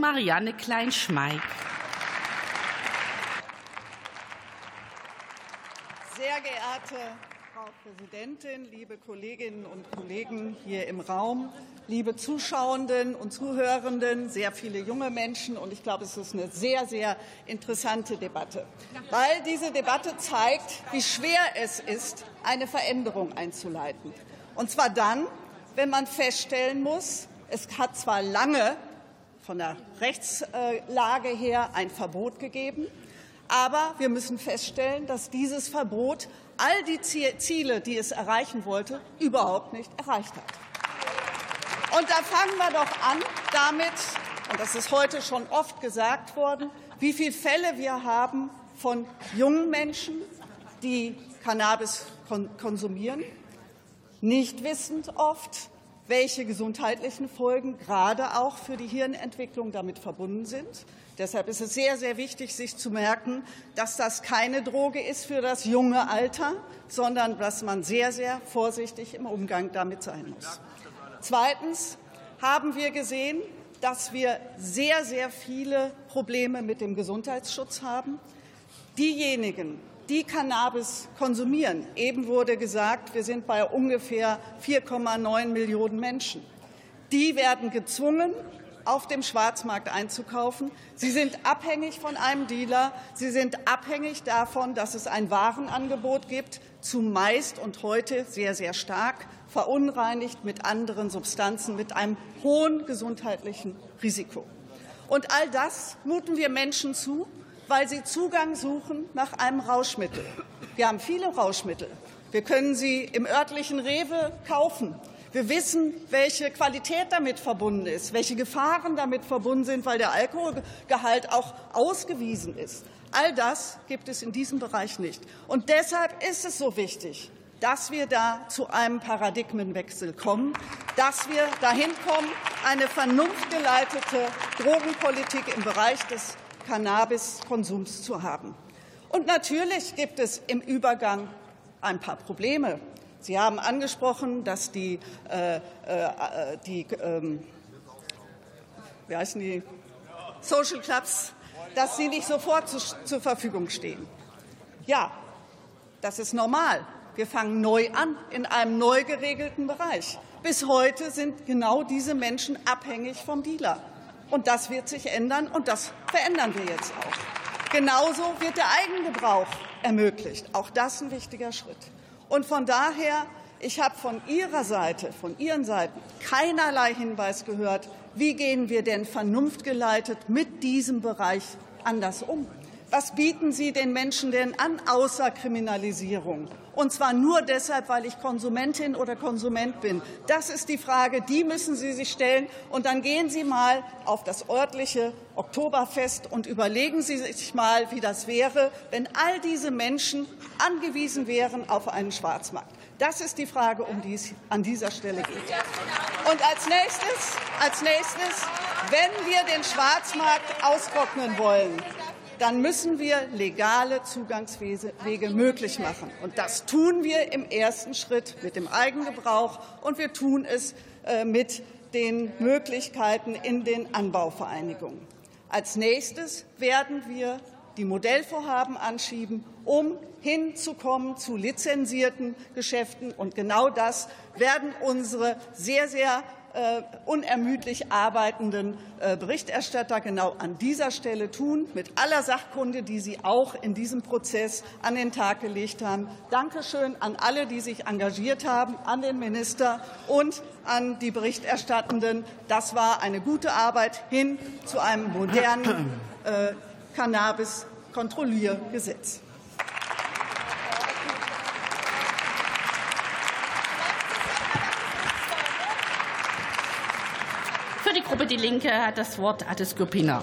Marianne Klein-Schmeik. Sehr geehrte Frau Präsidentin, liebe Kolleginnen und Kollegen hier im Raum, liebe Zuschauenden und Zuhörenden, sehr viele junge Menschen. Und ich glaube, es ist eine sehr, sehr interessante Debatte, weil diese Debatte zeigt, wie schwer es ist, eine Veränderung einzuleiten. Und zwar dann, wenn man feststellen muss, es hat zwar lange von der Rechtslage her ein Verbot gegeben, aber wir müssen feststellen, dass dieses Verbot all die Ziele, die es erreichen wollte, überhaupt nicht erreicht hat. Und da fangen wir doch an damit, und das ist heute schon oft gesagt worden, wie viele Fälle wir haben von jungen Menschen, die Cannabis konsumieren, nicht wissend oft, welche gesundheitlichen Folgen gerade auch für die Hirnentwicklung damit verbunden sind. Deshalb ist es sehr, sehr wichtig, sich zu merken, dass das keine Droge ist für das junge Alter, sondern dass man sehr, sehr vorsichtig im Umgang damit sein muss. Zweitens haben wir gesehen, dass wir sehr, sehr viele Probleme mit dem Gesundheitsschutz haben. Diejenigen, die Cannabis konsumieren. Eben wurde gesagt, wir sind bei ungefähr 4,9 Millionen Menschen. Die werden gezwungen, auf dem Schwarzmarkt einzukaufen. Sie sind abhängig von einem Dealer. Sie sind abhängig davon, dass es ein Warenangebot gibt, zumeist und heute sehr, sehr stark verunreinigt mit anderen Substanzen, mit einem hohen gesundheitlichen Risiko. Und all das muten wir Menschen zu, weil sie Zugang suchen nach einem Rauschmittel. Wir haben viele Rauschmittel. Wir können sie im örtlichen Rewe kaufen. Wir wissen, welche Qualität damit verbunden ist, welche Gefahren damit verbunden sind, weil der Alkoholgehalt auch ausgewiesen ist. All das gibt es in diesem Bereich nicht. Und deshalb ist es so wichtig, dass wir da zu einem Paradigmenwechsel kommen, dass wir dahin kommen, eine vernunftgeleitete Drogenpolitik im Bereich des Cannabiskonsums zu haben. Und natürlich gibt es im Übergang ein paar Probleme. Sie haben angesprochen, dass die, äh, äh, die ähm, wie heißen die Social Clubs, dass sie nicht sofort zu, zur Verfügung stehen. Ja, das ist normal. Wir fangen neu an in einem neu geregelten Bereich. Bis heute sind genau diese Menschen abhängig vom Dealer. Und das wird sich ändern und das verändern wir jetzt auch. Genauso wird der Eigengebrauch ermöglicht. Auch das ein wichtiger Schritt. Und von daher, ich habe von Ihrer Seite, von Ihren Seiten keinerlei Hinweis gehört, wie gehen wir denn vernunftgeleitet mit diesem Bereich anders um. Was bieten Sie den Menschen denn an außer Kriminalisierung? Und zwar nur deshalb, weil ich Konsumentin oder Konsument bin. Das ist die Frage, die müssen Sie sich stellen. Und dann gehen Sie mal auf das örtliche Oktoberfest und überlegen Sie sich mal, wie das wäre, wenn all diese Menschen angewiesen wären auf einen Schwarzmarkt. Das ist die Frage, um die es an dieser Stelle geht. Und als nächstes, als nächstes, wenn wir den Schwarzmarkt austrocknen wollen, dann müssen wir legale Zugangswege möglich machen. Und das tun wir im ersten Schritt mit dem Eigengebrauch und wir tun es äh, mit den Möglichkeiten in den Anbauvereinigungen. Als nächstes werden wir die Modellvorhaben anschieben, um hinzukommen zu lizenzierten Geschäften. Und genau das werden unsere sehr, sehr unermüdlich arbeitenden äh, Berichterstatter genau an dieser Stelle tun, mit aller Sachkunde, die Sie auch in diesem Prozess an den Tag gelegt haben. Dankeschön an alle, die sich engagiert haben, an den Minister und an die Berichterstattenden. Das war eine gute Arbeit hin zu einem modernen äh, Cannabis-Kontrolliergesetz. Für die Gruppe Die Linke hat das Wort Atis Gopina.